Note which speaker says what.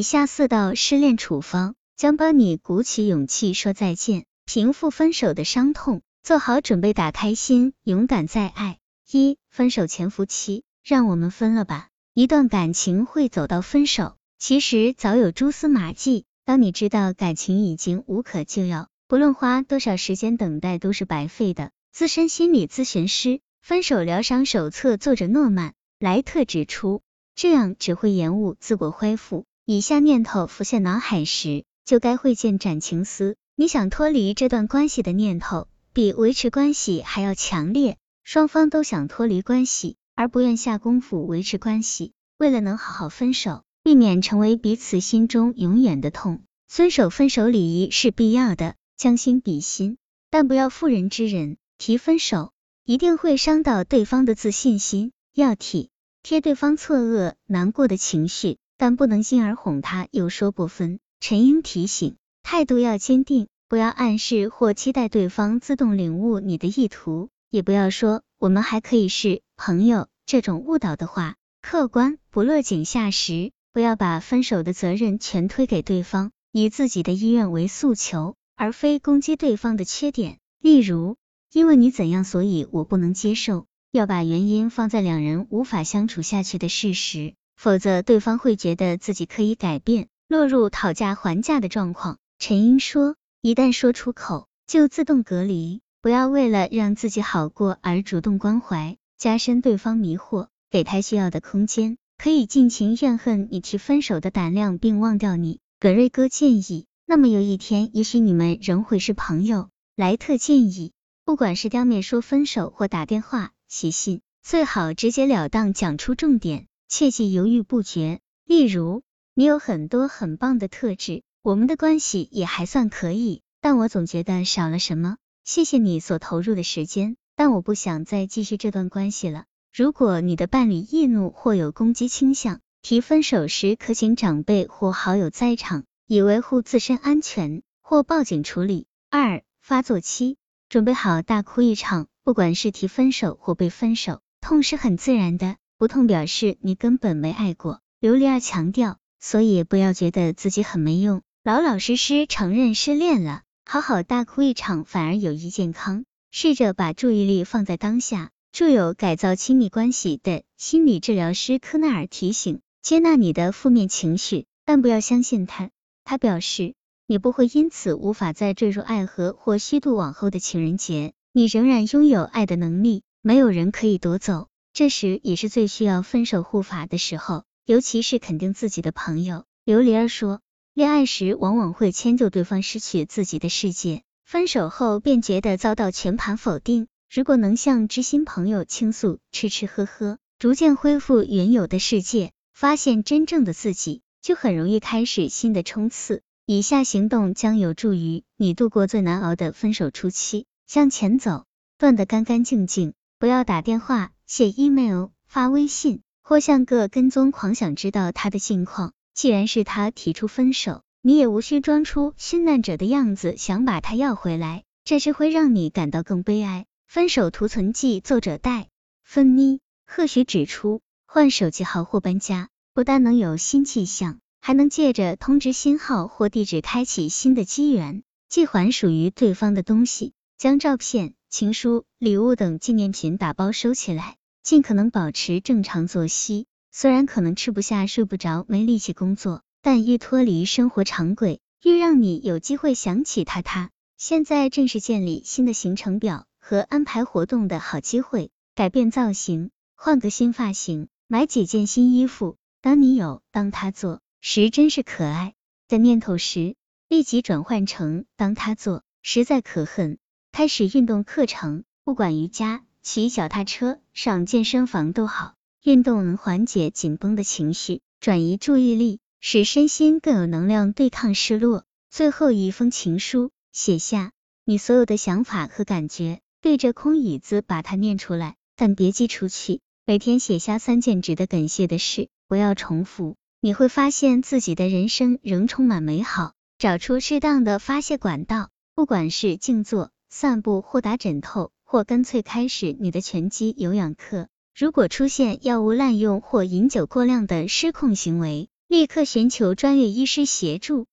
Speaker 1: 以下四道失恋处方将帮你鼓起勇气说再见，平复分手的伤痛，做好准备打开心，勇敢再爱。一、分手潜伏期，让我们分了吧。一段感情会走到分手，其实早有蛛丝马迹。当你知道感情已经无可救药，不论花多少时间等待都是白费的。资深心理咨询师《分手疗伤手册》作者诺曼·莱特指出，这样只会延误自我恢复。以下念头浮现脑海时，就该会见斩情丝。你想脱离这段关系的念头，比维持关系还要强烈。双方都想脱离关系，而不愿下功夫维持关系。为了能好好分手，避免成为彼此心中永远的痛，遵守分手礼仪是必要的。将心比心，但不要妇人之仁。提分手一定会伤到对方的自信心，要体贴对方错愕难过的情绪。但不能进而哄他，又说不分。陈英提醒，态度要坚定，不要暗示或期待对方自动领悟你的意图，也不要说我们还可以是朋友这种误导的话。客观不落井下石，不要把分手的责任全推给对方，以自己的意愿为诉求，而非攻击对方的缺点。例如，因为你怎样，所以我不能接受。要把原因放在两人无法相处下去的事实。否则，对方会觉得自己可以改变，落入讨价还价的状况。陈英说，一旦说出口，就自动隔离，不要为了让自己好过而主动关怀，加深对方迷惑，给他需要的空间，可以尽情怨恨你提分手的胆量，并忘掉你。葛瑞哥建议，那么有一天，也许你们仍会是朋友。莱特建议，不管是当面说分手，或打电话、写信，最好直截了当讲出重点。切忌犹豫不决。例如，你有很多很棒的特质，我们的关系也还算可以，但我总觉得少了什么。谢谢你所投入的时间，但我不想再继续这段关系了。如果你的伴侣易怒或有攻击倾向，提分手时可请长辈或好友在场，以维护自身安全，或报警处理。二、发作期，准备好大哭一场。不管是提分手或被分手，痛是很自然的。不痛表示你根本没爱过。琉璃儿强调，所以不要觉得自己很没用，老老实实承认失恋了，好好大哭一场反而有益健康。试着把注意力放在当下。著有《改造亲密关系》的心理治疗师科纳尔提醒：接纳你的负面情绪，但不要相信他。他表示，你不会因此无法再坠入爱河或虚度往后的情人节，你仍然拥有爱的能力，没有人可以夺走。这时也是最需要分手护法的时候，尤其是肯定自己的朋友。琉璃儿说，恋爱时往往会迁就对方失去自己的世界，分手后便觉得遭到全盘否定。如果能向知心朋友倾诉，吃吃喝喝，逐渐恢复原有的世界，发现真正的自己，就很容易开始新的冲刺。以下行动将有助于你度过最难熬的分手初期。向前走，断得干干净净，不要打电话。写 email、发微信或像个跟踪狂，想知道他的近况。既然是他提出分手，你也无需装出殉难者的样子，想把他要回来，这只会让你感到更悲哀。分手图存记，作者戴芬妮·赫许指出，换手机号或搬家，不但能有新气象，还能借着通知新号或地址开启新的机缘，寄还属于对方的东西，将照片、情书、礼物等纪念品打包收起来。尽可能保持正常作息，虽然可能吃不下、睡不着、没力气工作，但愈脱离生活常轨，愈让你有机会想起他。他现在正是建立新的行程表和安排活动的好机会。改变造型，换个新发型，买几件新衣服。当你有当他做时真是可爱的念头时，立即转换成当他做实在可恨。开始运动课程，不管瑜伽。骑脚踏车、上健身房都好，运动能缓解紧绷的情绪，转移注意力，使身心更有能量对抗失落。最后一封情书，写下你所有的想法和感觉，对着空椅子把它念出来，但别寄出去。每天写下三件值得感谢的事，不要重复，你会发现自己的人生仍充满美好。找出适当的发泄管道，不管是静坐、散步或打枕头。或干脆开始你的拳击有氧课。如果出现药物滥用或饮酒过量的失控行为，立刻寻求专业医师协助。